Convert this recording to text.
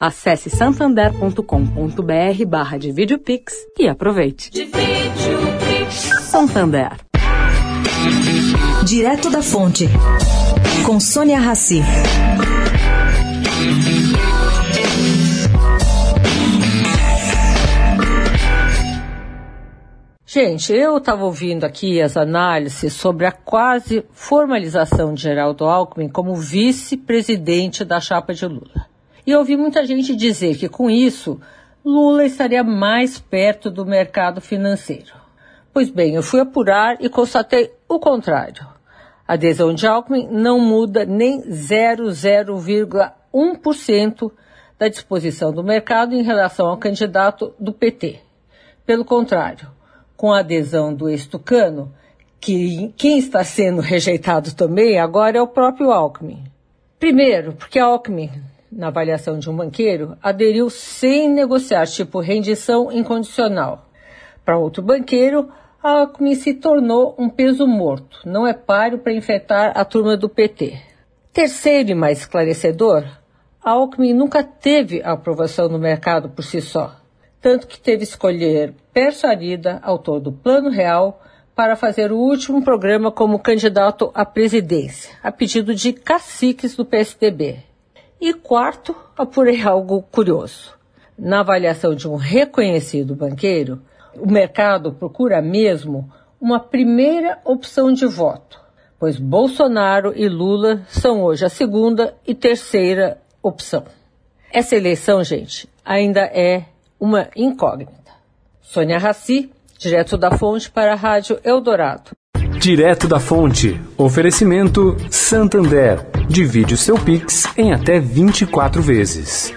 Acesse santander.com.br barra Pix e aproveite. Santander. Direto da Fonte, com Sônia Rassi. Gente, eu estava ouvindo aqui as análises sobre a quase formalização de Geraldo Alckmin como vice-presidente da chapa de Lula. E ouvi muita gente dizer que com isso Lula estaria mais perto do mercado financeiro. Pois bem, eu fui apurar e constatei o contrário. A adesão de Alckmin não muda nem 0,01% da disposição do mercado em relação ao candidato do PT. Pelo contrário, com a adesão do ex-tucano, que quem está sendo rejeitado também agora é o próprio Alckmin. Primeiro, porque Alckmin, na avaliação de um banqueiro, aderiu sem negociar, tipo rendição incondicional. Para outro banqueiro, Alckmin se tornou um peso morto, não é páreo para enfrentar a turma do PT. Terceiro e mais esclarecedor, Alckmin nunca teve a aprovação no mercado por si só, tanto que teve escolher persuadida, autor do Plano Real, para fazer o último programa como candidato à presidência, a pedido de caciques do PSDB. E quarto, apurei algo curioso. Na avaliação de um reconhecido banqueiro, o mercado procura mesmo uma primeira opção de voto, pois Bolsonaro e Lula são hoje a segunda e terceira opção. Essa eleição, gente, ainda é uma incógnita. Sônia Raci, direto da Fonte para a Rádio Eldorado. Direto da Fonte. Oferecimento Santander. Divide o seu Pix em até 24 vezes.